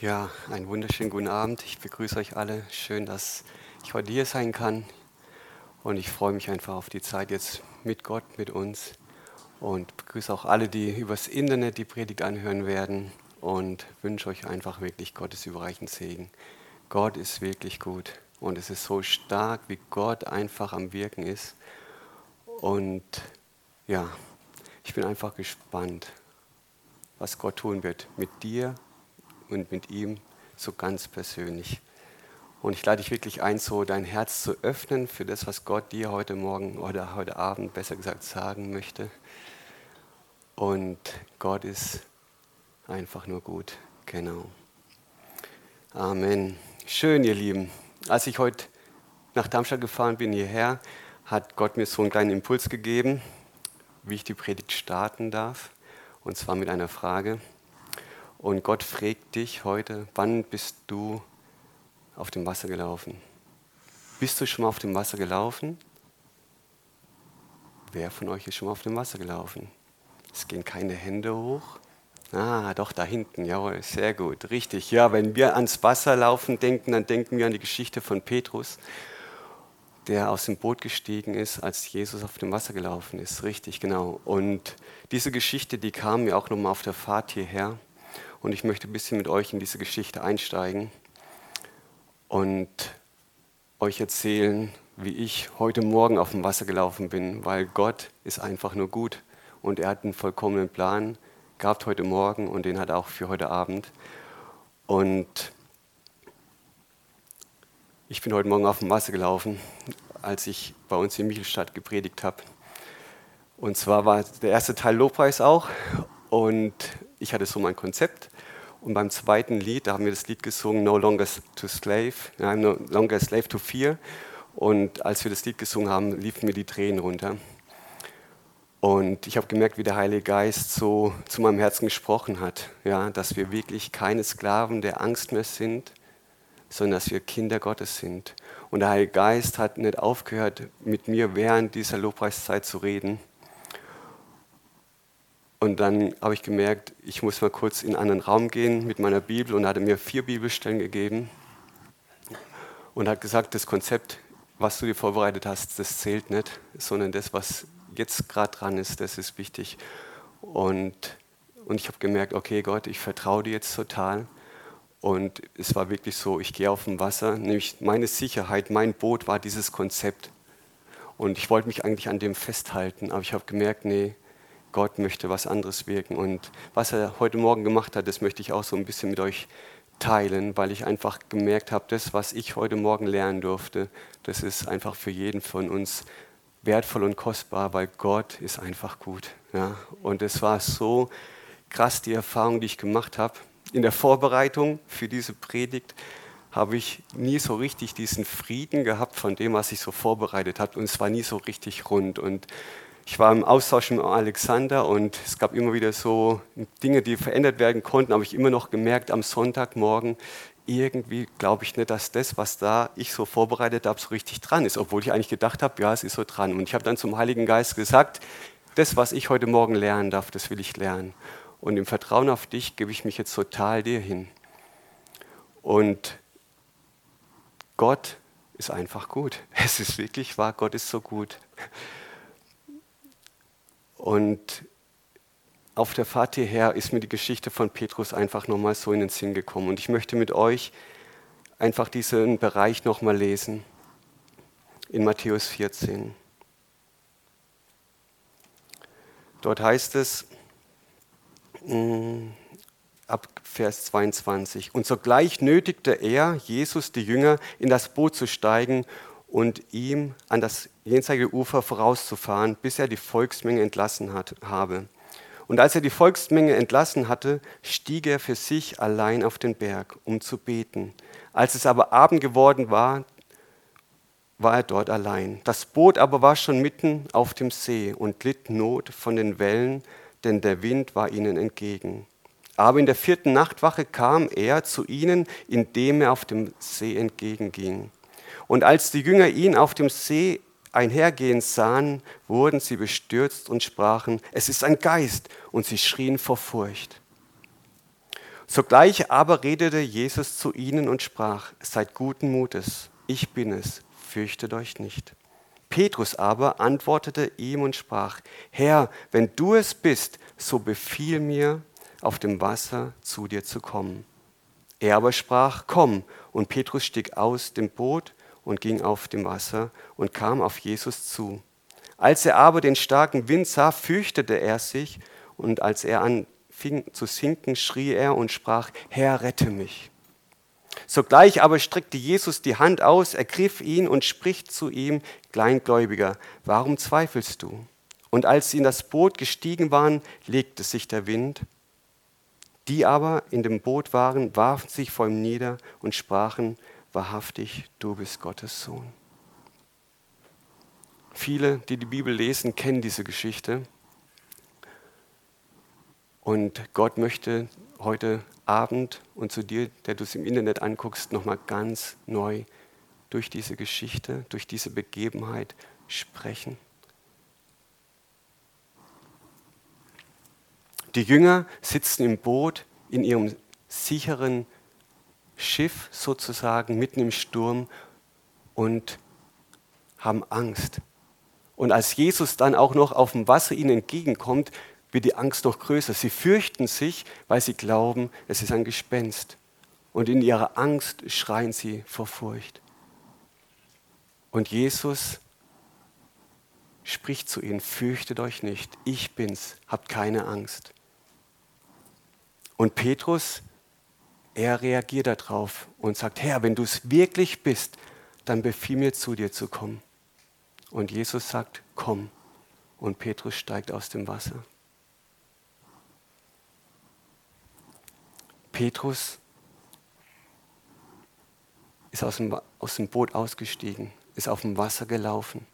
Ja, einen wunderschönen guten Abend. Ich begrüße euch alle. Schön, dass ich heute hier sein kann. Und ich freue mich einfach auf die Zeit jetzt mit Gott, mit uns. Und begrüße auch alle, die übers Internet die Predigt anhören werden. Und wünsche euch einfach wirklich Gottes überreichenden Segen. Gott ist wirklich gut. Und es ist so stark, wie Gott einfach am Wirken ist. Und ja, ich bin einfach gespannt, was Gott tun wird mit dir und mit ihm so ganz persönlich. Und ich lade dich wirklich ein, so dein Herz zu öffnen für das, was Gott dir heute Morgen oder heute Abend besser gesagt sagen möchte. Und Gott ist einfach nur gut. Genau. Amen. Schön, ihr Lieben. Als ich heute nach Darmstadt gefahren bin hierher, hat Gott mir so einen kleinen Impuls gegeben, wie ich die Predigt starten darf. Und zwar mit einer Frage. Und Gott fragt dich heute, wann bist du auf dem Wasser gelaufen? Bist du schon mal auf dem Wasser gelaufen? Wer von euch ist schon mal auf dem Wasser gelaufen? Es gehen keine Hände hoch. Ah, doch, da hinten, jawohl, sehr gut, richtig. Ja, wenn wir ans Wasser laufen denken, dann denken wir an die Geschichte von Petrus, der aus dem Boot gestiegen ist, als Jesus auf dem Wasser gelaufen ist. Richtig, genau. Und diese Geschichte, die kam mir auch nochmal auf der Fahrt hierher. Und ich möchte ein bisschen mit euch in diese Geschichte einsteigen und euch erzählen, wie ich heute Morgen auf dem Wasser gelaufen bin, weil Gott ist einfach nur gut und er hat einen vollkommenen Plan gehabt heute Morgen und den hat er auch für heute Abend. Und ich bin heute Morgen auf dem Wasser gelaufen, als ich bei uns in Michelstadt gepredigt habe. Und zwar war der erste Teil Lobpreis auch und ich hatte so mein Konzept. Und beim zweiten Lied, da haben wir das Lied gesungen, No Longer to Slave, no longer slave to fear. Und als wir das Lied gesungen haben, liefen mir die Tränen runter. Und ich habe gemerkt, wie der Heilige Geist so zu meinem Herzen gesprochen hat, ja, dass wir wirklich keine Sklaven der Angst mehr sind, sondern dass wir Kinder Gottes sind. Und der Heilige Geist hat nicht aufgehört, mit mir während dieser Lobpreiszeit zu reden. Und dann habe ich gemerkt, ich muss mal kurz in einen anderen Raum gehen mit meiner Bibel und hatte mir vier Bibelstellen gegeben und hat gesagt, das Konzept, was du dir vorbereitet hast, das zählt nicht, sondern das, was jetzt gerade dran ist, das ist wichtig. Und, und ich habe gemerkt, okay Gott, ich vertraue dir jetzt total. Und es war wirklich so, ich gehe auf dem Wasser, nämlich meine Sicherheit, mein Boot war dieses Konzept. Und ich wollte mich eigentlich an dem festhalten, aber ich habe gemerkt, nee, Gott möchte was anderes wirken. Und was er heute Morgen gemacht hat, das möchte ich auch so ein bisschen mit euch teilen, weil ich einfach gemerkt habe, das, was ich heute Morgen lernen durfte, das ist einfach für jeden von uns wertvoll und kostbar, weil Gott ist einfach gut. Ja? Und es war so krass, die Erfahrung, die ich gemacht habe. In der Vorbereitung für diese Predigt habe ich nie so richtig diesen Frieden gehabt von dem, was ich so vorbereitet habe. Und es war nie so richtig rund. Und ich war im Austausch mit Alexander und es gab immer wieder so Dinge, die verändert werden konnten, aber ich immer noch gemerkt am Sonntagmorgen, irgendwie glaube ich nicht, dass das, was da ich so vorbereitet habe, so richtig dran ist, obwohl ich eigentlich gedacht habe, ja, es ist so dran. Und ich habe dann zum Heiligen Geist gesagt, das, was ich heute Morgen lernen darf, das will ich lernen. Und im Vertrauen auf dich gebe ich mich jetzt total dir hin. Und Gott ist einfach gut. Es ist wirklich wahr, Gott ist so gut. Und auf der Fahrt hierher ist mir die Geschichte von Petrus einfach nochmal so in den Sinn gekommen. Und ich möchte mit euch einfach diesen Bereich nochmal lesen in Matthäus 14. Dort heißt es mm, ab Vers 22, und sogleich nötigte er, Jesus, die Jünger, in das Boot zu steigen und ihm an das jenseitige Ufer vorauszufahren, bis er die Volksmenge entlassen hat, habe. Und als er die Volksmenge entlassen hatte, stieg er für sich allein auf den Berg, um zu beten. Als es aber Abend geworden war, war er dort allein. Das Boot aber war schon mitten auf dem See und litt Not von den Wellen, denn der Wind war ihnen entgegen. Aber in der vierten Nachtwache kam er zu ihnen, indem er auf dem See entgegenging. Und als die Jünger ihn auf dem See einhergehen sahen, wurden sie bestürzt und sprachen, es ist ein Geist, und sie schrien vor Furcht. Sogleich aber redete Jesus zu ihnen und sprach, seid guten Mutes, ich bin es, fürchtet euch nicht. Petrus aber antwortete ihm und sprach, Herr, wenn du es bist, so befiehl mir, auf dem Wasser zu dir zu kommen. Er aber sprach, komm, und Petrus stieg aus dem Boot und ging auf dem Wasser und kam auf Jesus zu. Als er aber den starken Wind sah, fürchtete er sich, und als er anfing zu sinken, schrie er und sprach, Herr, rette mich. Sogleich aber streckte Jesus die Hand aus, ergriff ihn und spricht zu ihm, Kleingläubiger, warum zweifelst du? Und als sie in das Boot gestiegen waren, legte sich der Wind. Die aber in dem Boot waren, warfen sich vor ihm nieder und sprachen, wahrhaftig, du bist Gottes Sohn. Viele, die die Bibel lesen, kennen diese Geschichte. Und Gott möchte heute Abend und zu dir, der du es im Internet anguckst, nochmal ganz neu durch diese Geschichte, durch diese Begebenheit sprechen. Die Jünger sitzen im Boot in ihrem sicheren Schiff sozusagen mitten im Sturm und haben Angst. Und als Jesus dann auch noch auf dem Wasser ihnen entgegenkommt, wird die Angst noch größer. Sie fürchten sich, weil sie glauben, es ist ein Gespenst. Und in ihrer Angst schreien sie vor Furcht. Und Jesus spricht zu ihnen, fürchtet euch nicht, ich bin's, habt keine Angst. Und Petrus, er reagiert darauf und sagt, Herr, wenn du es wirklich bist, dann befiehl mir zu dir zu kommen. Und Jesus sagt, komm. Und Petrus steigt aus dem Wasser. Petrus ist aus dem, aus dem Boot ausgestiegen, ist auf dem Wasser gelaufen.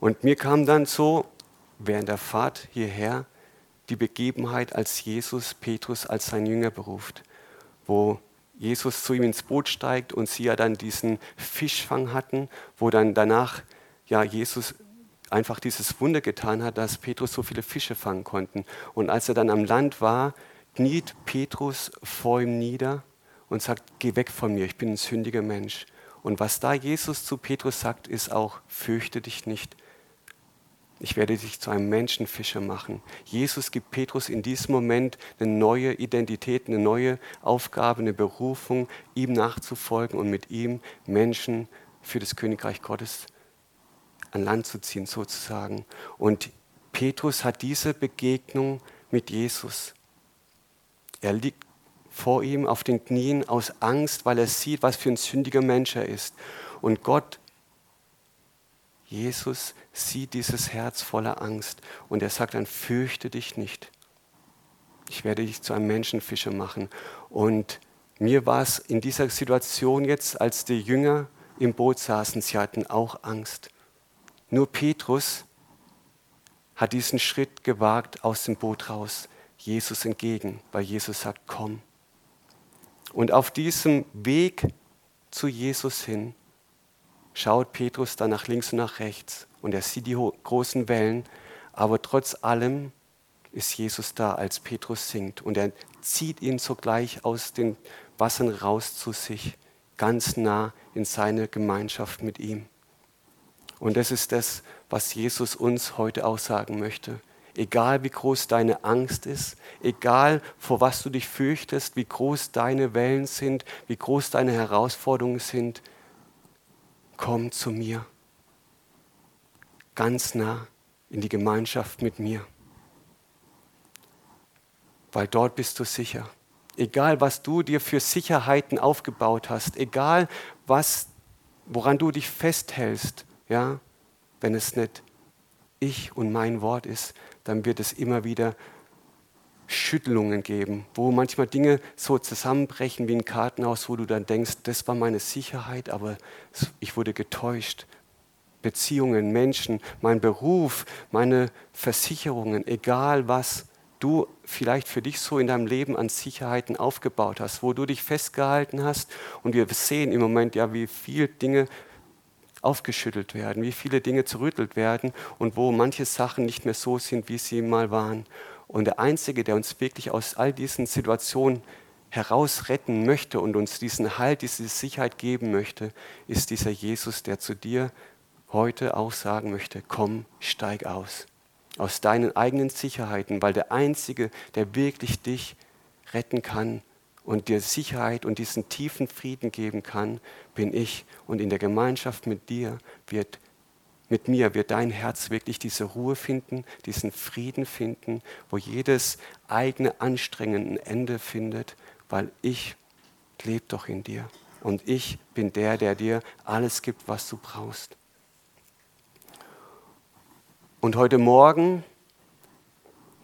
Und mir kam dann so während der Fahrt hierher die Begebenheit, als Jesus Petrus als sein Jünger beruft, wo Jesus zu ihm ins Boot steigt und sie ja dann diesen Fischfang hatten, wo dann danach ja Jesus einfach dieses Wunder getan hat, dass Petrus so viele Fische fangen konnten. Und als er dann am Land war, kniet Petrus vor ihm nieder und sagt, geh weg von mir, ich bin ein sündiger Mensch. Und was da Jesus zu Petrus sagt, ist auch, fürchte dich nicht. Ich werde dich zu einem Menschenfischer machen. Jesus gibt Petrus in diesem Moment eine neue Identität, eine neue Aufgabe, eine Berufung, ihm nachzufolgen und mit ihm Menschen für das Königreich Gottes an Land zu ziehen sozusagen. Und Petrus hat diese Begegnung mit Jesus. Er liegt vor ihm auf den Knien aus Angst, weil er sieht, was für ein sündiger Mensch er ist. Und Gott, Jesus, sieht dieses Herz voller Angst und er sagt dann, fürchte dich nicht. Ich werde dich zu einem Menschenfischer machen. Und mir war es in dieser Situation jetzt, als die Jünger im Boot saßen, sie hatten auch Angst. Nur Petrus hat diesen Schritt gewagt aus dem Boot raus, Jesus entgegen, weil Jesus sagt, komm. Und auf diesem Weg zu Jesus hin schaut Petrus dann nach links und nach rechts und er sieht die großen Wellen, aber trotz allem ist Jesus da, als Petrus singt und er zieht ihn sogleich aus den Wassern raus zu sich, ganz nah in seine Gemeinschaft mit ihm. Und das ist das, was Jesus uns heute auch sagen möchte. Egal wie groß deine Angst ist, egal vor was du dich fürchtest, wie groß deine Wellen sind, wie groß deine Herausforderungen sind, komm zu mir. Ganz nah in die Gemeinschaft mit mir. Weil dort bist du sicher. Egal was du dir für Sicherheiten aufgebaut hast, egal was, woran du dich festhältst, ja, wenn es nicht ich und mein Wort ist, dann wird es immer wieder Schüttelungen geben, wo manchmal Dinge so zusammenbrechen wie ein Kartenhaus, wo du dann denkst, das war meine Sicherheit, aber ich wurde getäuscht. Beziehungen, Menschen, mein Beruf, meine Versicherungen, egal was du vielleicht für dich so in deinem Leben an Sicherheiten aufgebaut hast, wo du dich festgehalten hast. Und wir sehen im Moment ja, wie viele Dinge aufgeschüttelt werden, wie viele Dinge zerrüttelt werden und wo manche Sachen nicht mehr so sind, wie sie mal waren. Und der Einzige, der uns wirklich aus all diesen Situationen herausretten möchte und uns diesen Halt, diese Sicherheit geben möchte, ist dieser Jesus, der zu dir heute auch sagen möchte, komm, steig aus. Aus deinen eigenen Sicherheiten, weil der Einzige, der wirklich dich retten kann und dir Sicherheit und diesen tiefen Frieden geben kann, bin ich. Und in der Gemeinschaft mit dir wird mit mir wird dein Herz wirklich diese Ruhe finden, diesen Frieden finden, wo jedes eigene Anstrengen ein Ende findet, weil ich lebe doch in dir. Und ich bin der, der dir alles gibt, was du brauchst. Und heute Morgen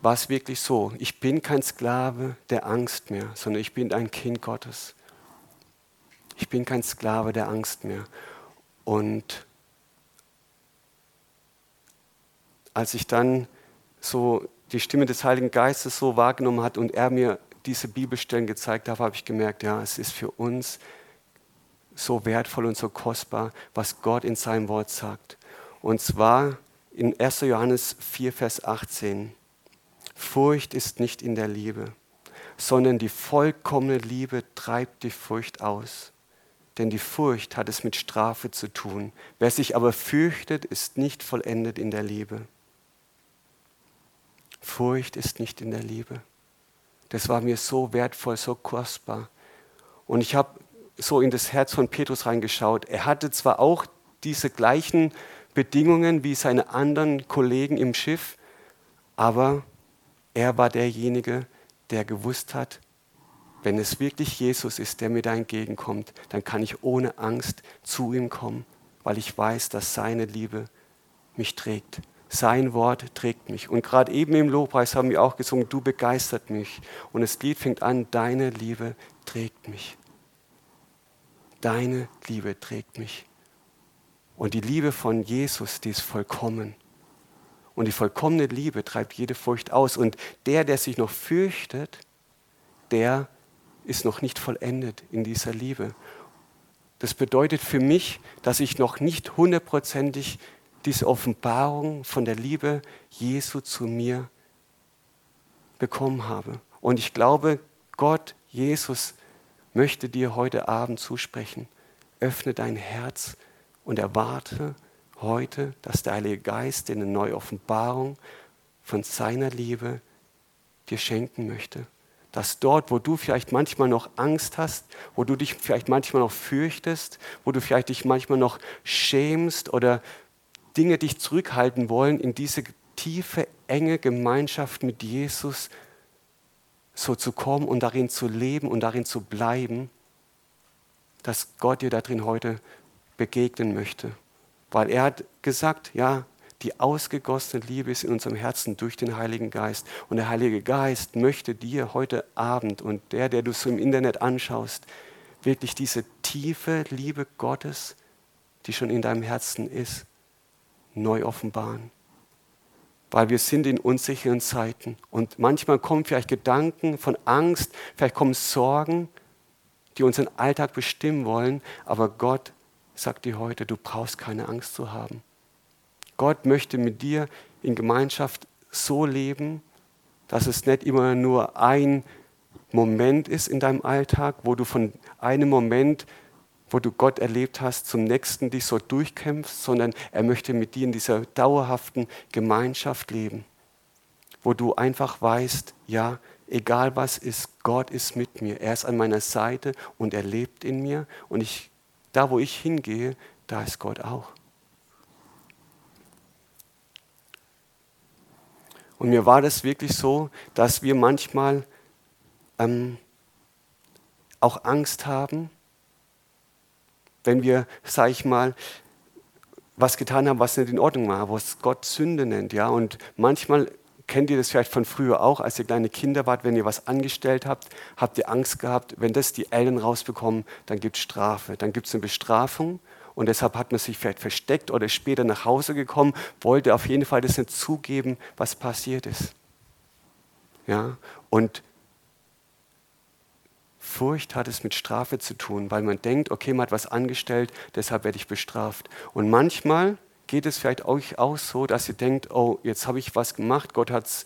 war es wirklich so, ich bin kein Sklave der Angst mehr, sondern ich bin ein Kind Gottes. Ich bin kein Sklave der Angst mehr. Und als ich dann so die Stimme des Heiligen Geistes so wahrgenommen hat und er mir diese Bibelstellen gezeigt hat, habe ich gemerkt, ja, es ist für uns so wertvoll und so kostbar, was Gott in seinem Wort sagt. Und zwar in 1. Johannes 4, Vers 18. Furcht ist nicht in der Liebe, sondern die vollkommene Liebe treibt die Furcht aus. Denn die Furcht hat es mit Strafe zu tun. Wer sich aber fürchtet, ist nicht vollendet in der Liebe. Furcht ist nicht in der Liebe. Das war mir so wertvoll, so kostbar. Und ich habe so in das Herz von Petrus reingeschaut. Er hatte zwar auch diese gleichen Bedingungen wie seine anderen Kollegen im Schiff, aber er war derjenige, der gewusst hat, wenn es wirklich Jesus ist, der mir da entgegenkommt, dann kann ich ohne Angst zu ihm kommen, weil ich weiß, dass seine Liebe mich trägt. Sein Wort trägt mich. Und gerade eben im Lobpreis haben wir auch gesungen, du begeistert mich. Und das Lied fängt an, deine Liebe trägt mich. Deine Liebe trägt mich. Und die Liebe von Jesus, die ist vollkommen. Und die vollkommene Liebe treibt jede Furcht aus. Und der, der sich noch fürchtet, der ist noch nicht vollendet in dieser Liebe. Das bedeutet für mich, dass ich noch nicht hundertprozentig diese Offenbarung von der Liebe Jesu zu mir bekommen habe. Und ich glaube, Gott, Jesus, möchte dir heute Abend zusprechen. Öffne dein Herz und erwarte heute, dass der Heilige Geist dir eine neue Offenbarung von seiner Liebe dir schenken möchte. Dass dort, wo du vielleicht manchmal noch Angst hast, wo du dich vielleicht manchmal noch fürchtest, wo du vielleicht dich manchmal noch schämst oder Dinge dich zurückhalten wollen, in diese tiefe, enge Gemeinschaft mit Jesus so zu kommen und darin zu leben und darin zu bleiben, dass Gott dir darin heute begegnen möchte. Weil er hat gesagt, ja, die ausgegossene Liebe ist in unserem Herzen durch den Heiligen Geist. Und der Heilige Geist möchte dir heute Abend und der, der du so im Internet anschaust, wirklich diese tiefe Liebe Gottes, die schon in deinem Herzen ist, neu offenbaren. Weil wir sind in unsicheren Zeiten und manchmal kommen vielleicht Gedanken von Angst, vielleicht kommen Sorgen, die unseren Alltag bestimmen wollen, aber Gott sagt dir heute, du brauchst keine Angst zu haben. Gott möchte mit dir in Gemeinschaft so leben, dass es nicht immer nur ein Moment ist in deinem Alltag, wo du von einem Moment wo du Gott erlebt hast, zum nächsten dich so durchkämpfst, sondern er möchte mit dir in dieser dauerhaften Gemeinschaft leben, wo du einfach weißt, ja, egal was ist, Gott ist mit mir, er ist an meiner Seite und er lebt in mir und ich, da wo ich hingehe, da ist Gott auch. Und mir war das wirklich so, dass wir manchmal ähm, auch Angst haben, wenn wir, sage ich mal, was getan haben, was nicht in Ordnung war, was Gott Sünde nennt, ja. Und manchmal kennt ihr das vielleicht von früher auch, als ihr kleine Kinder wart, wenn ihr was angestellt habt, habt ihr Angst gehabt, wenn das die Eltern rausbekommen, dann gibt es Strafe, dann gibt es eine Bestrafung. Und deshalb hat man sich vielleicht versteckt oder später nach Hause gekommen, wollte auf jeden Fall das nicht zugeben, was passiert ist. Ja? Und Furcht hat es mit Strafe zu tun, weil man denkt, okay, man hat was angestellt, deshalb werde ich bestraft. Und manchmal geht es vielleicht euch auch so, dass ihr denkt, oh, jetzt habe ich was gemacht, Gott hat es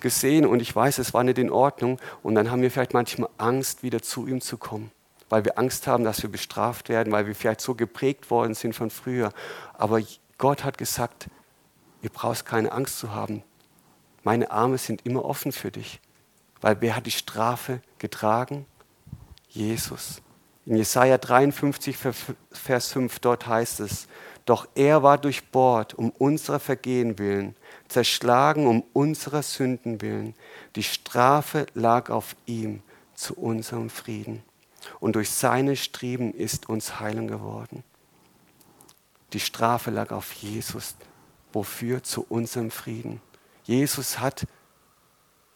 gesehen und ich weiß, es war nicht in Ordnung. Und dann haben wir vielleicht manchmal Angst, wieder zu ihm zu kommen, weil wir Angst haben, dass wir bestraft werden, weil wir vielleicht so geprägt worden sind von früher. Aber Gott hat gesagt, ihr brauchst keine Angst zu haben. Meine Arme sind immer offen für dich. Weil wer hat die Strafe getragen? Jesus. In Jesaja 53, Vers 5, dort heißt es, doch er war durchbohrt um unserer Vergehen willen, zerschlagen um unserer Sünden willen. Die Strafe lag auf ihm zu unserem Frieden. Und durch seine Streben ist uns Heilung geworden. Die Strafe lag auf Jesus. Wofür? Zu unserem Frieden. Jesus hat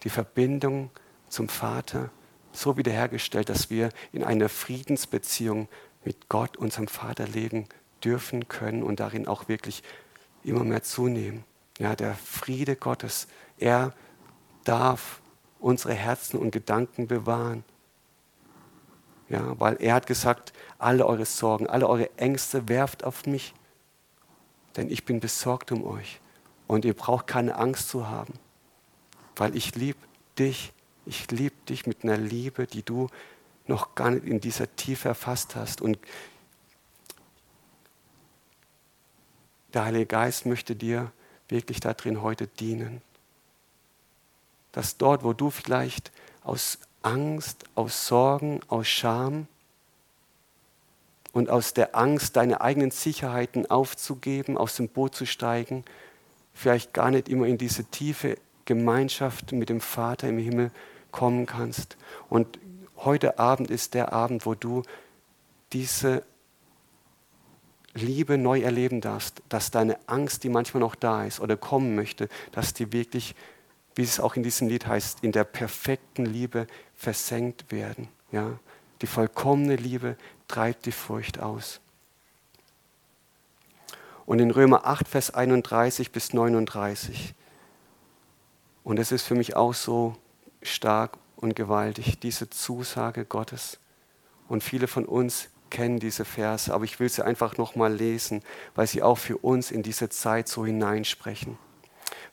die Verbindung zum Vater so wiederhergestellt, dass wir in einer Friedensbeziehung mit Gott, unserem Vater, leben dürfen können und darin auch wirklich immer mehr zunehmen. Ja, der Friede Gottes, er darf unsere Herzen und Gedanken bewahren. Ja, weil er hat gesagt, alle eure Sorgen, alle eure Ängste werft auf mich, denn ich bin besorgt um euch und ihr braucht keine Angst zu haben, weil ich liebe dich ich liebe dich mit einer Liebe, die du noch gar nicht in dieser Tiefe erfasst hast. Und der Heilige Geist möchte dir wirklich darin heute dienen. Dass dort, wo du vielleicht aus Angst, aus Sorgen, aus Scham und aus der Angst, deine eigenen Sicherheiten aufzugeben, aus dem Boot zu steigen, vielleicht gar nicht immer in diese tiefe Gemeinschaft mit dem Vater im Himmel kommen kannst. Und heute Abend ist der Abend, wo du diese Liebe neu erleben darfst, dass deine Angst, die manchmal noch da ist oder kommen möchte, dass die wirklich, wie es auch in diesem Lied heißt, in der perfekten Liebe versenkt werden. Ja? Die vollkommene Liebe treibt die Furcht aus. Und in Römer 8, Vers 31 bis 39, und es ist für mich auch so stark und gewaltig, diese Zusage Gottes. Und viele von uns kennen diese Verse, aber ich will sie einfach nochmal lesen, weil sie auch für uns in diese Zeit so hineinsprechen.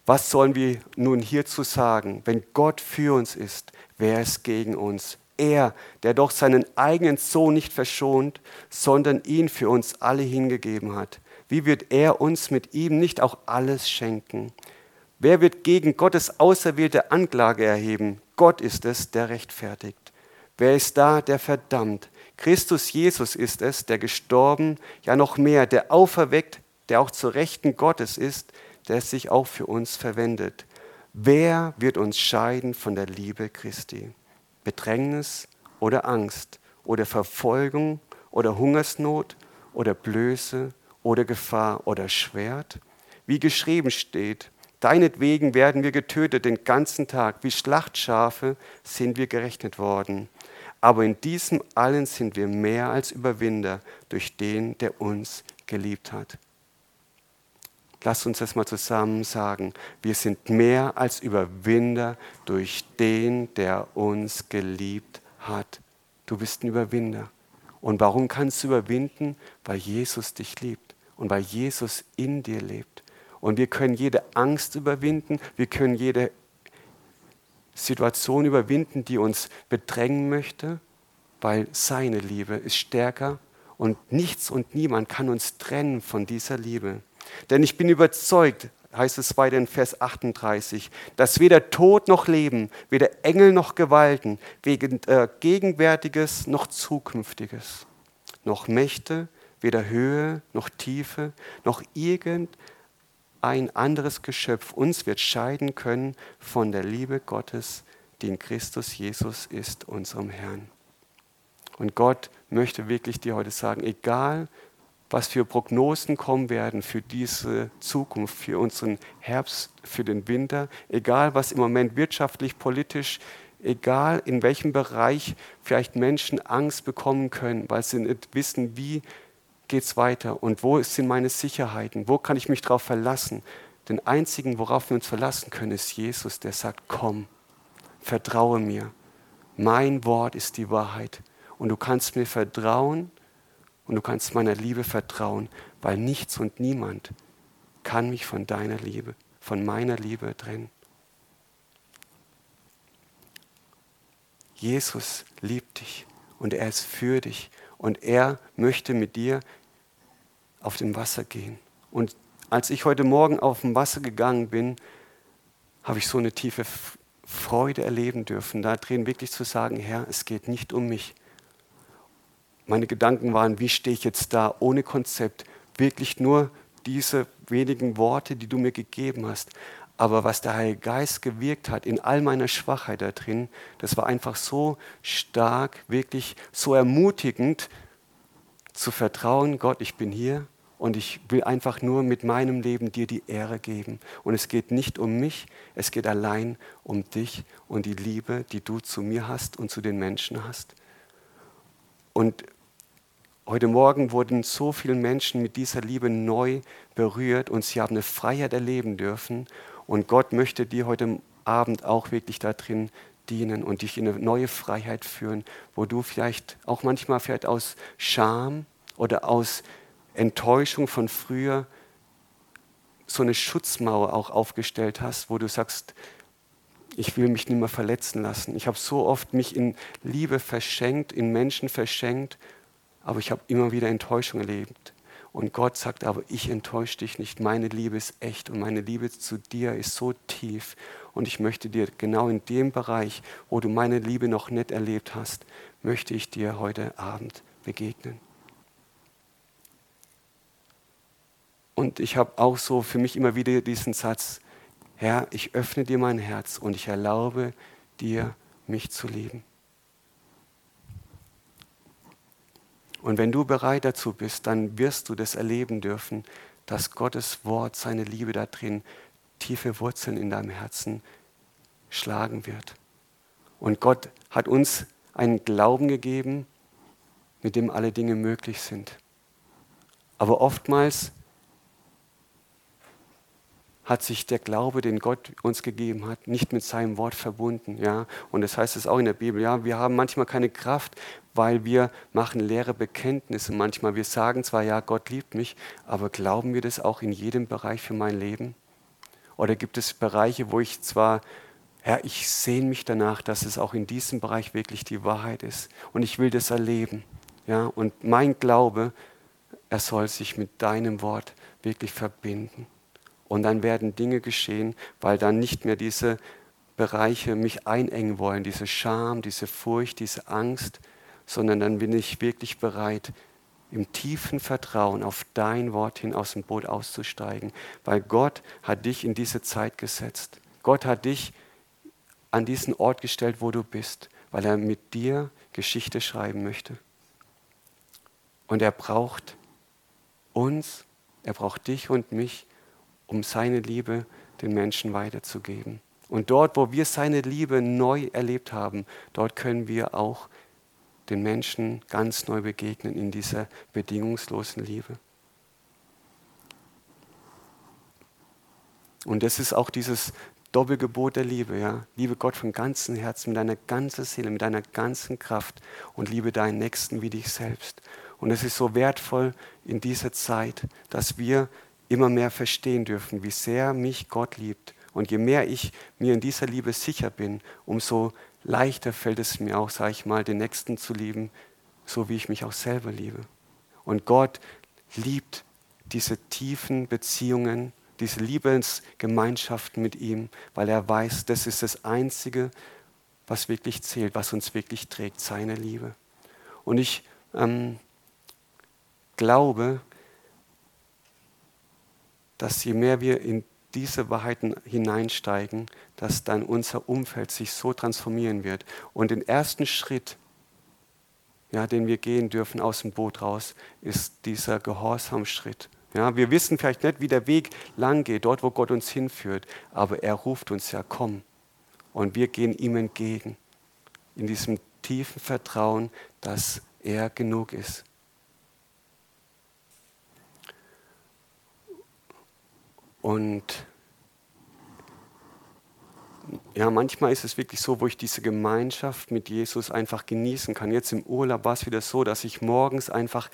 Was sollen wir nun hierzu sagen? Wenn Gott für uns ist, wer ist gegen uns? Er, der doch seinen eigenen Sohn nicht verschont, sondern ihn für uns alle hingegeben hat. Wie wird er uns mit ihm nicht auch alles schenken? Wer wird gegen Gottes auserwählte Anklage erheben? Gott ist es, der rechtfertigt. Wer ist da, der verdammt? Christus Jesus ist es, der gestorben, ja noch mehr, der auferweckt, der auch zur Rechten Gottes ist, der sich auch für uns verwendet. Wer wird uns scheiden von der Liebe Christi? Bedrängnis oder Angst oder Verfolgung oder Hungersnot oder Blöße oder Gefahr oder Schwert? Wie geschrieben steht, Deinetwegen werden wir getötet den ganzen Tag, wie Schlachtschafe sind wir gerechnet worden. Aber in diesem allen sind wir mehr als Überwinder durch den, der uns geliebt hat. Lass uns das mal zusammen sagen. Wir sind mehr als Überwinder durch den, der uns geliebt hat. Du bist ein Überwinder. Und warum kannst du überwinden? Weil Jesus dich liebt und weil Jesus in dir lebt. Und wir können jede Angst überwinden, wir können jede Situation überwinden, die uns bedrängen möchte, weil seine Liebe ist stärker und nichts und niemand kann uns trennen von dieser Liebe. Denn ich bin überzeugt, heißt es weiter in Vers 38, dass weder Tod noch Leben, weder Engel noch Gewalten, wegen äh, Gegenwärtiges noch Zukünftiges, noch Mächte, weder Höhe noch Tiefe, noch irgend ein anderes Geschöpf uns wird scheiden können von der Liebe Gottes, die in Christus Jesus ist, unserem Herrn. Und Gott möchte wirklich dir heute sagen, egal was für Prognosen kommen werden für diese Zukunft, für unseren Herbst, für den Winter, egal was im Moment wirtschaftlich, politisch, egal in welchem Bereich vielleicht Menschen Angst bekommen können, weil sie nicht wissen, wie geht es weiter und wo sind meine Sicherheiten? Wo kann ich mich darauf verlassen? Den einzigen, worauf wir uns verlassen können, ist Jesus, der sagt, komm, vertraue mir. Mein Wort ist die Wahrheit. Und du kannst mir vertrauen und du kannst meiner Liebe vertrauen, weil nichts und niemand kann mich von deiner Liebe, von meiner Liebe trennen. Jesus liebt dich und er ist für dich und er möchte mit dir auf dem Wasser gehen. Und als ich heute Morgen auf dem Wasser gegangen bin, habe ich so eine tiefe Freude erleben dürfen, da drin wirklich zu sagen, Herr, es geht nicht um mich. Meine Gedanken waren, wie stehe ich jetzt da ohne Konzept, wirklich nur diese wenigen Worte, die du mir gegeben hast. Aber was der Heilige Geist gewirkt hat in all meiner Schwachheit da drin, das war einfach so stark, wirklich so ermutigend zu vertrauen, Gott, ich bin hier und ich will einfach nur mit meinem Leben dir die Ehre geben. Und es geht nicht um mich, es geht allein um dich und die Liebe, die du zu mir hast und zu den Menschen hast. Und heute Morgen wurden so viele Menschen mit dieser Liebe neu berührt und sie haben eine Freiheit erleben dürfen. Und Gott möchte dir heute Abend auch wirklich da drin dienen und dich in eine neue Freiheit führen, wo du vielleicht auch manchmal vielleicht aus Scham oder aus Enttäuschung von früher so eine Schutzmauer auch aufgestellt hast, wo du sagst, ich will mich nicht mehr verletzen lassen. Ich habe so oft mich in Liebe verschenkt, in Menschen verschenkt, aber ich habe immer wieder Enttäuschung erlebt. Und Gott sagt aber, ich enttäusche dich nicht. Meine Liebe ist echt und meine Liebe zu dir ist so tief. Und ich möchte dir genau in dem Bereich, wo du meine Liebe noch nicht erlebt hast, möchte ich dir heute Abend begegnen. Und ich habe auch so für mich immer wieder diesen Satz, Herr, ich öffne dir mein Herz und ich erlaube dir, mich zu lieben. Und wenn du bereit dazu bist, dann wirst du das erleben dürfen, dass Gottes Wort, seine Liebe da drin, tiefe Wurzeln in deinem Herzen schlagen wird. Und Gott hat uns einen Glauben gegeben, mit dem alle Dinge möglich sind. Aber oftmals hat sich der Glaube, den Gott uns gegeben hat, nicht mit seinem Wort verbunden. Ja? Und das heißt es auch in der Bibel. Ja? Wir haben manchmal keine Kraft, weil wir machen leere Bekenntnisse. Manchmal, wir sagen zwar, ja, Gott liebt mich, aber glauben wir das auch in jedem Bereich für mein Leben? Oder gibt es Bereiche, wo ich zwar, ja, ich sehne mich danach, dass es auch in diesem Bereich wirklich die Wahrheit ist. Und ich will das erleben. Ja? Und mein Glaube, er soll sich mit deinem Wort wirklich verbinden. Und dann werden Dinge geschehen, weil dann nicht mehr diese Bereiche mich einengen wollen, diese Scham, diese Furcht, diese Angst, sondern dann bin ich wirklich bereit, im tiefen Vertrauen auf dein Wort hin aus dem Boot auszusteigen, weil Gott hat dich in diese Zeit gesetzt. Gott hat dich an diesen Ort gestellt, wo du bist, weil er mit dir Geschichte schreiben möchte. Und er braucht uns, er braucht dich und mich, um seine Liebe den Menschen weiterzugeben. Und dort, wo wir seine Liebe neu erlebt haben, dort können wir auch den Menschen ganz neu begegnen in dieser bedingungslosen Liebe. Und das ist auch dieses Doppelgebot der Liebe. Ja? Liebe Gott von ganzem Herzen, mit deiner ganzen Seele, mit deiner ganzen Kraft und liebe deinen Nächsten wie dich selbst. Und es ist so wertvoll in dieser Zeit, dass wir immer mehr verstehen dürfen, wie sehr mich Gott liebt. Und je mehr ich mir in dieser Liebe sicher bin, umso leichter fällt es mir auch, sage ich mal, den Nächsten zu lieben, so wie ich mich auch selber liebe. Und Gott liebt diese tiefen Beziehungen, diese Liebensgemeinschaften mit ihm, weil er weiß, das ist das Einzige, was wirklich zählt, was uns wirklich trägt, seine Liebe. Und ich ähm, glaube, dass je mehr wir in diese Wahrheiten hineinsteigen, dass dann unser Umfeld sich so transformieren wird. Und den ersten Schritt, ja, den wir gehen dürfen aus dem Boot raus, ist dieser Gehorsamschritt. Ja, wir wissen vielleicht nicht, wie der Weg lang geht, dort, wo Gott uns hinführt, aber er ruft uns ja, komm. Und wir gehen ihm entgegen, in diesem tiefen Vertrauen, dass er genug ist. Und ja, manchmal ist es wirklich so, wo ich diese Gemeinschaft mit Jesus einfach genießen kann. Jetzt im Urlaub war es wieder so, dass ich morgens einfach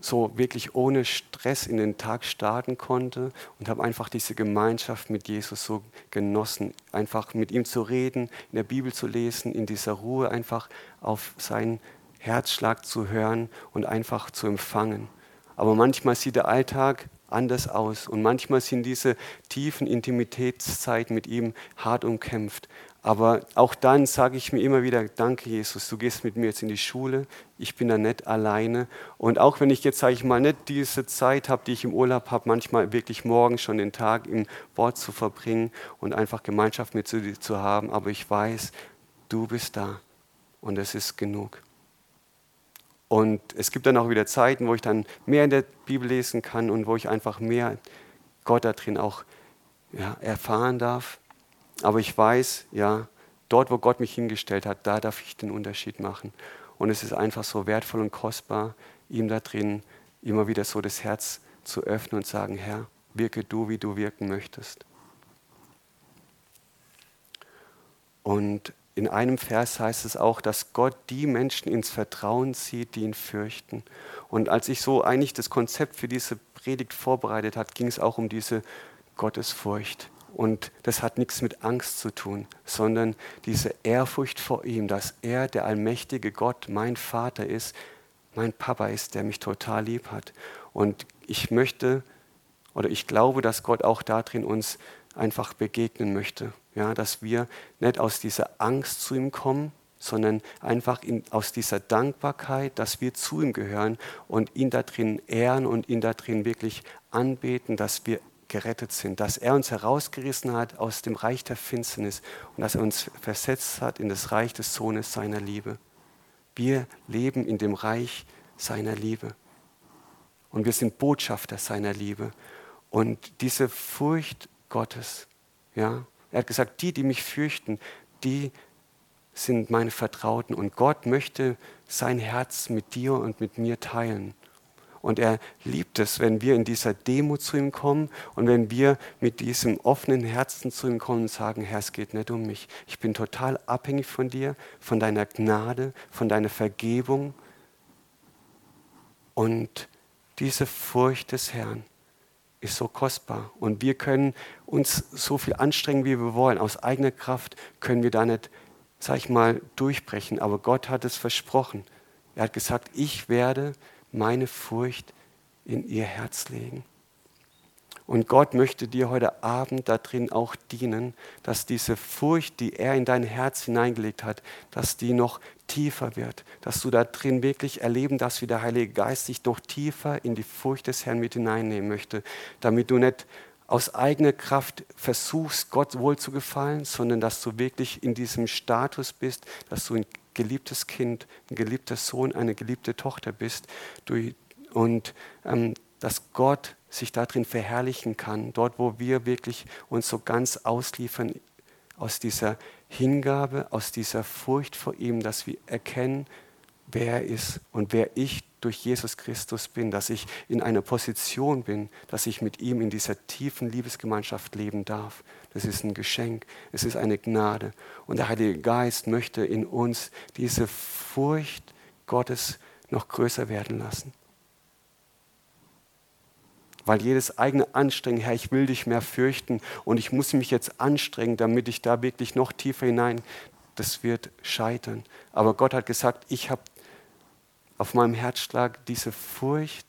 so wirklich ohne Stress in den Tag starten konnte und habe einfach diese Gemeinschaft mit Jesus so genossen, einfach mit ihm zu reden, in der Bibel zu lesen, in dieser Ruhe einfach auf seinen Herzschlag zu hören und einfach zu empfangen. Aber manchmal sieht der Alltag anders aus und manchmal sind diese tiefen Intimitätszeiten mit ihm hart umkämpft. Aber auch dann sage ich mir immer wieder, danke Jesus, du gehst mit mir jetzt in die Schule, ich bin da nicht alleine. Und auch wenn ich jetzt, sage ich mal, nicht diese Zeit habe, die ich im Urlaub habe, manchmal wirklich morgen schon den Tag im Wort zu verbringen und einfach Gemeinschaft mit dir zu haben, aber ich weiß, du bist da und es ist genug. Und es gibt dann auch wieder Zeiten, wo ich dann mehr in der Bibel lesen kann und wo ich einfach mehr Gott da drin auch ja, erfahren darf. Aber ich weiß, ja, dort, wo Gott mich hingestellt hat, da darf ich den Unterschied machen. Und es ist einfach so wertvoll und kostbar, ihm da drin immer wieder so das Herz zu öffnen und sagen, Herr, wirke du, wie du wirken möchtest. Und in einem Vers heißt es auch, dass Gott die Menschen ins Vertrauen zieht, die ihn fürchten. Und als ich so eigentlich das Konzept für diese Predigt vorbereitet hat, ging es auch um diese Gottesfurcht. Und das hat nichts mit Angst zu tun, sondern diese Ehrfurcht vor ihm, dass er der allmächtige Gott, mein Vater ist, mein Papa ist, der mich total lieb hat. Und ich möchte oder ich glaube, dass Gott auch darin uns einfach begegnen möchte. Ja, dass wir nicht aus dieser Angst zu ihm kommen, sondern einfach in, aus dieser Dankbarkeit, dass wir zu ihm gehören und ihn darin ehren und ihn darin wirklich anbeten, dass wir gerettet sind, dass er uns herausgerissen hat aus dem Reich der Finsternis und dass er uns versetzt hat in das Reich des Sohnes seiner Liebe. Wir leben in dem Reich seiner Liebe und wir sind Botschafter seiner Liebe. Und diese Furcht Gottes, ja, er hat gesagt, die, die mich fürchten, die sind meine Vertrauten und Gott möchte sein Herz mit dir und mit mir teilen. Und er liebt es, wenn wir in dieser Demut zu ihm kommen und wenn wir mit diesem offenen Herzen zu ihm kommen und sagen, Herr, es geht nicht um mich. Ich bin total abhängig von dir, von deiner Gnade, von deiner Vergebung. Und diese Furcht des Herrn ist so kostbar. Und wir können uns so viel anstrengen, wie wir wollen. Aus eigener Kraft können wir da nicht, sag ich mal, durchbrechen. Aber Gott hat es versprochen. Er hat gesagt, ich werde meine Furcht in ihr Herz legen. Und Gott möchte dir heute Abend darin auch dienen, dass diese Furcht, die er in dein Herz hineingelegt hat, dass die noch tiefer wird, dass du da drin wirklich erleben darfst, wie der Heilige Geist sich noch tiefer in die Furcht des Herrn mit hineinnehmen möchte, damit du nicht aus eigener Kraft versuchst, Gott wohl zu gefallen, sondern dass du wirklich in diesem Status bist, dass du ein geliebtes Kind, ein geliebter Sohn, eine geliebte Tochter bist. Und ähm, dass Gott sich darin verherrlichen kann, dort wo wir wirklich uns so ganz ausliefern aus dieser Hingabe, aus dieser Furcht vor ihm, dass wir erkennen, wer er ist und wer ich durch Jesus Christus bin, dass ich in einer Position bin, dass ich mit ihm in dieser tiefen Liebesgemeinschaft leben darf. Das ist ein Geschenk, es ist eine Gnade. Und der Heilige Geist möchte in uns diese Furcht Gottes noch größer werden lassen. Weil jedes eigene Anstrengen, Herr, ich will dich mehr fürchten und ich muss mich jetzt anstrengen, damit ich da wirklich noch tiefer hinein, das wird scheitern. Aber Gott hat gesagt, ich habe auf meinem Herzschlag diese Furcht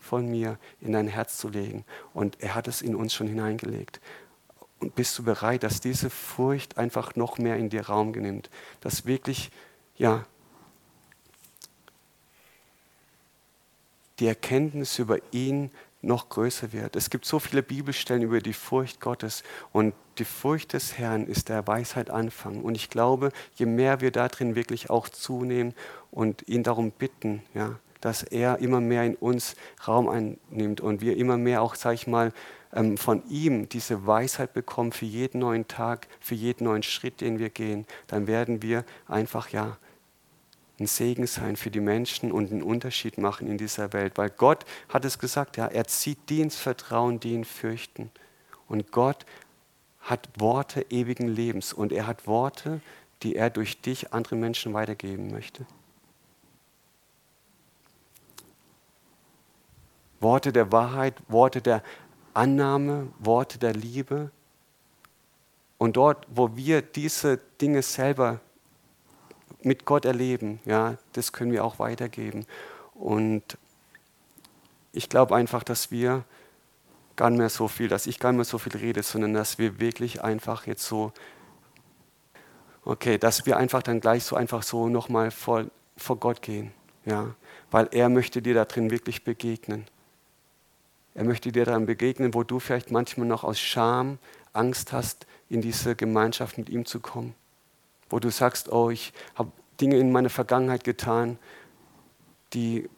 von mir in dein Herz zu legen. Und er hat es in uns schon hineingelegt. Und bist du bereit, dass diese Furcht einfach noch mehr in dir Raum nimmt? Dass wirklich, ja, die Erkenntnis über ihn noch größer wird. Es gibt so viele Bibelstellen über die Furcht Gottes und die Furcht des Herrn ist der Weisheit Anfang. Und ich glaube, je mehr wir darin wirklich auch zunehmen und ihn darum bitten, ja, dass er immer mehr in uns Raum einnimmt und wir immer mehr auch, sag ich mal, ähm, von ihm diese Weisheit bekommen für jeden neuen Tag, für jeden neuen Schritt, den wir gehen, dann werden wir einfach ja ein Segen sein für die Menschen und einen Unterschied machen in dieser Welt. Weil Gott hat es gesagt, ja, er zieht die ins Vertrauen, die ihn fürchten. Und Gott hat Worte ewigen Lebens und er hat Worte, die er durch dich anderen Menschen weitergeben möchte. Worte der Wahrheit, Worte der Annahme, Worte der Liebe. Und dort, wo wir diese Dinge selber mit Gott erleben, ja, das können wir auch weitergeben. Und ich glaube einfach, dass wir gar nicht mehr so viel, dass ich gar nicht mehr so viel rede, sondern dass wir wirklich einfach jetzt so, okay, dass wir einfach dann gleich so einfach so nochmal vor, vor Gott gehen, ja, weil er möchte dir da drin wirklich begegnen. Er möchte dir daran begegnen, wo du vielleicht manchmal noch aus Scham Angst hast, in diese Gemeinschaft mit ihm zu kommen. Wo du sagst, oh, ich habe Dinge in meiner Vergangenheit getan, die,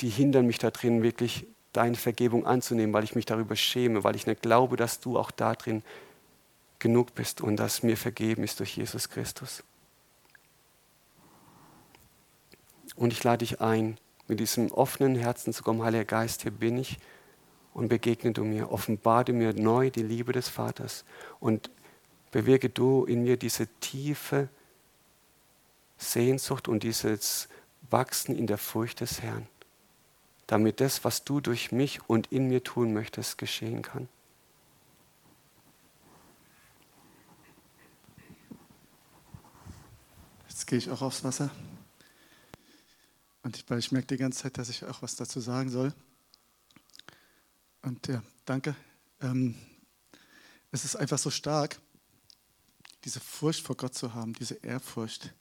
die hindern mich darin, wirklich deine Vergebung anzunehmen, weil ich mich darüber schäme, weil ich nicht glaube, dass du auch darin genug bist und dass mir vergeben ist durch Jesus Christus. Und ich lade dich ein, mit diesem offenen Herzen zu kommen, Heiliger Geist, hier bin ich und begegne du mir, offenbar du mir neu die Liebe des Vaters und bewirke du in mir diese tiefe Sehnsucht und dieses Wachsen in der Furcht des Herrn damit das, was du durch mich und in mir tun möchtest, geschehen kann. Jetzt gehe ich auch aufs Wasser. Und ich, weil ich merke die ganze Zeit, dass ich auch was dazu sagen soll. Und ja, danke. Ähm, es ist einfach so stark, diese Furcht vor Gott zu haben, diese Ehrfurcht.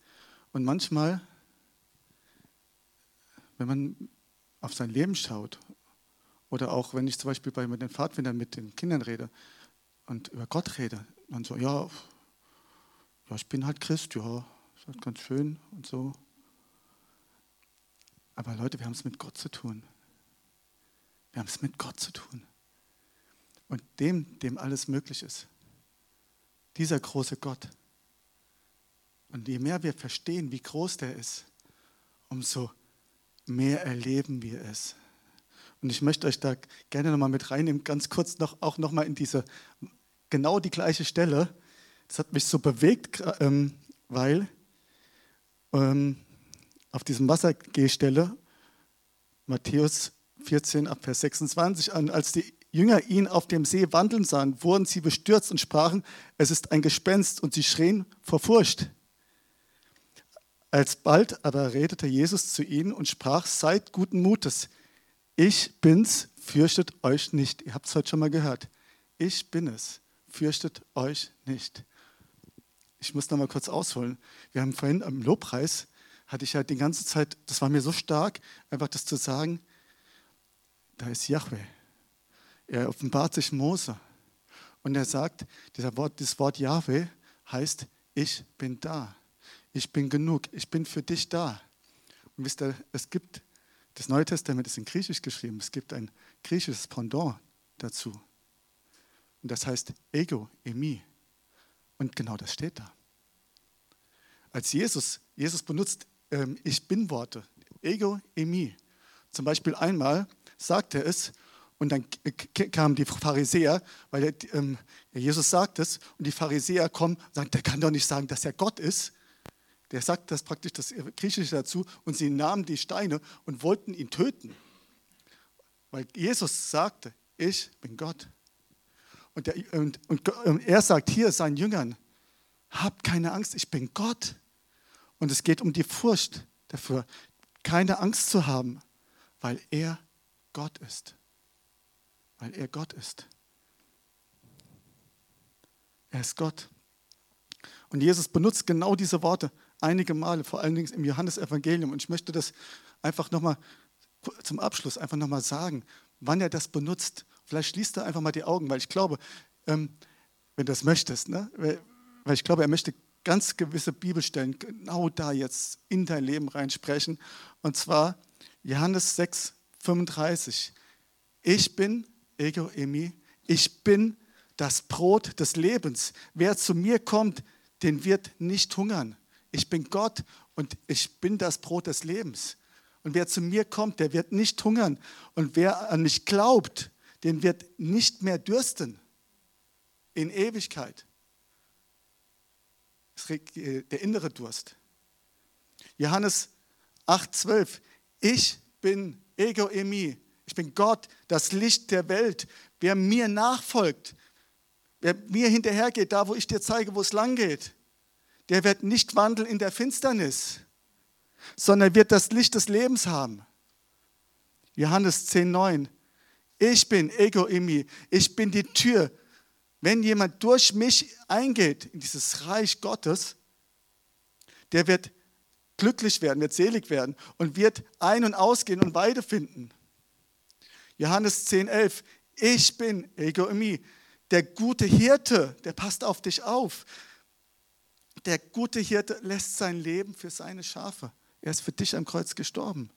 Und manchmal, wenn man auf sein Leben schaut, oder auch wenn ich zum Beispiel bei den Pfadfindern mit den Kindern rede und über Gott rede, dann so, ja, ja ich bin halt Christ, ja, ist halt ganz schön und so. Aber Leute, wir haben es mit Gott zu tun. Wir haben es mit Gott zu tun. Und dem, dem alles möglich ist. Dieser große Gott. Und je mehr wir verstehen, wie groß der ist, umso mehr erleben wir es. Und ich möchte euch da gerne nochmal mit reinnehmen, ganz kurz noch, auch nochmal in diese, genau die gleiche Stelle. Das hat mich so bewegt, ähm, weil ähm, auf diesem Wassergehstelle, Matthäus 14 ab Vers 26 an, als die Jünger ihn auf dem See wandeln sahen, wurden sie bestürzt und sprachen, es ist ein Gespenst und sie schrien vor Furcht. Alsbald aber redete Jesus zu ihnen und sprach, seid guten Mutes. Ich bin's, fürchtet euch nicht. Ihr habt es heute schon mal gehört. Ich bin es, fürchtet euch nicht. Ich muss noch mal kurz ausholen. Wir haben vorhin am Lobpreis, hatte ich ja die ganze Zeit, das war mir so stark, einfach das zu sagen, da ist Yahweh. Er offenbart sich Mose. Und er sagt, Wort, dieses Wort Yahweh heißt, ich bin da ich bin genug, ich bin für dich da. Und wisst ihr, es gibt, das Neue Testament ist in Griechisch geschrieben, es gibt ein griechisches Pendant dazu. Und das heißt Ego, Emi. Und genau das steht da. Als Jesus, Jesus benutzt ähm, Ich bin Worte, Ego, Emi. Zum Beispiel einmal sagt er es und dann kamen die Pharisäer, weil er, ähm, Jesus sagt es und die Pharisäer kommen und sagen, der kann doch nicht sagen, dass er Gott ist. Der sagt das praktisch das Griechische dazu und sie nahmen die Steine und wollten ihn töten. Weil Jesus sagte, ich bin Gott. Und, der, und, und, und er sagt hier seinen Jüngern, habt keine Angst, ich bin Gott. Und es geht um die Furcht dafür, keine Angst zu haben, weil er Gott ist. Weil er Gott ist. Er ist Gott. Und Jesus benutzt genau diese Worte einige Male, vor allen Dingen im Johannesevangelium. Und ich möchte das einfach nochmal zum Abschluss einfach nochmal sagen, wann er das benutzt. Vielleicht schließt er einfach mal die Augen, weil ich glaube, ähm, wenn du das möchtest, ne? weil ich glaube, er möchte ganz gewisse Bibelstellen genau da jetzt in dein Leben reinsprechen. Und zwar Johannes 6, 35. Ich bin, Ego Emi, ich bin das Brot des Lebens. Wer zu mir kommt, den wird nicht hungern. Ich bin Gott und ich bin das Brot des Lebens. Und wer zu mir kommt, der wird nicht hungern. Und wer an mich glaubt, den wird nicht mehr dürsten in Ewigkeit. Äh, der innere Durst. Johannes 8,12. Ich bin Ego Emi. Ich bin Gott, das Licht der Welt. Wer mir nachfolgt, wer mir hinterhergeht, da wo ich dir zeige, wo es lang geht, der wird nicht wandeln in der Finsternis, sondern wird das Licht des Lebens haben. Johannes 10,9. Ich bin Ego Imi, ich bin die Tür. Wenn jemand durch mich eingeht in dieses Reich Gottes, der wird glücklich werden, wird selig werden und wird ein- und ausgehen und Weide finden. Johannes 10,11. Ich bin Ego Imi, der gute Hirte, der passt auf dich auf. Der gute Hirte lässt sein Leben für seine Schafe. Er ist für dich am Kreuz gestorben.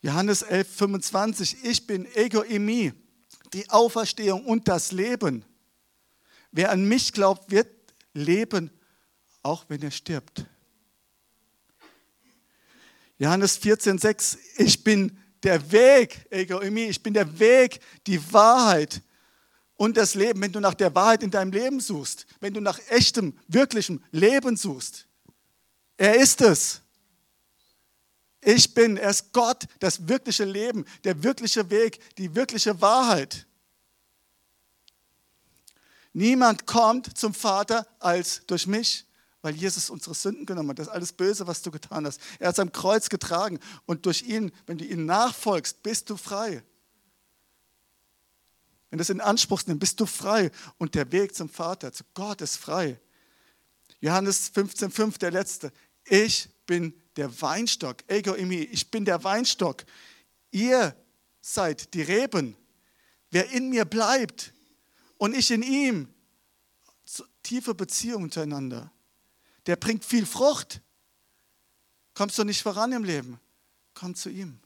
Johannes 11, 25. Ich bin Ego Emi, die Auferstehung und das Leben. Wer an mich glaubt, wird leben, auch wenn er stirbt. Johannes 14, 6. Ich bin der Weg, ich bin der Weg, die Wahrheit und das Leben, wenn du nach der Wahrheit in deinem Leben suchst, wenn du nach echtem, wirklichem Leben suchst. Er ist es. Ich bin, er ist Gott, das wirkliche Leben, der wirkliche Weg, die wirkliche Wahrheit. Niemand kommt zum Vater als durch mich, weil Jesus unsere Sünden genommen hat. Das alles Böse, was du getan hast. Er hat es am Kreuz getragen und durch ihn, wenn du ihm nachfolgst, bist du frei. Wenn du es in Anspruch nimmst, bist du frei und der Weg zum Vater, zu Gott ist frei. Johannes 15,5, der letzte. Ich bin der Weinstock. Ego imi, ich bin der Weinstock. Ihr seid die Reben. Wer in mir bleibt und ich in ihm, tiefe Beziehung untereinander, der bringt viel Frucht. Kommst du nicht voran im Leben, komm zu ihm.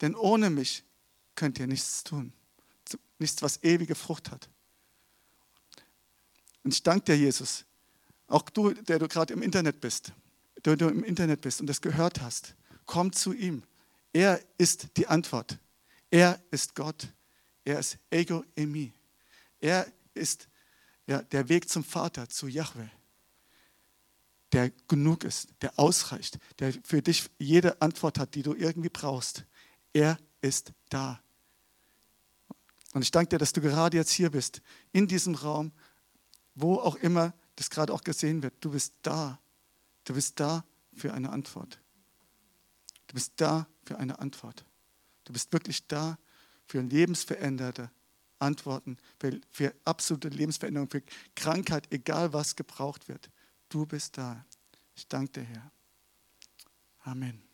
Denn ohne mich könnt ihr nichts tun. Nichts, was ewige Frucht hat. Und ich danke dir, Jesus, auch du, der du gerade im Internet bist, der du im Internet bist und das gehört hast, komm zu ihm. Er ist die Antwort. Er ist Gott. Er ist Ego Emi. Er ist ja, der Weg zum Vater, zu Yahweh, der genug ist, der ausreicht, der für dich jede Antwort hat, die du irgendwie brauchst. Er ist da. Und ich danke dir, dass du gerade jetzt hier bist, in diesem Raum, wo auch immer das gerade auch gesehen wird. Du bist da. Du bist da für eine Antwort. Du bist da für eine Antwort. Du bist wirklich da für lebensveränderte Antworten, für, für absolute Lebensveränderung, für Krankheit, egal was gebraucht wird. Du bist da. Ich danke dir, Herr. Amen.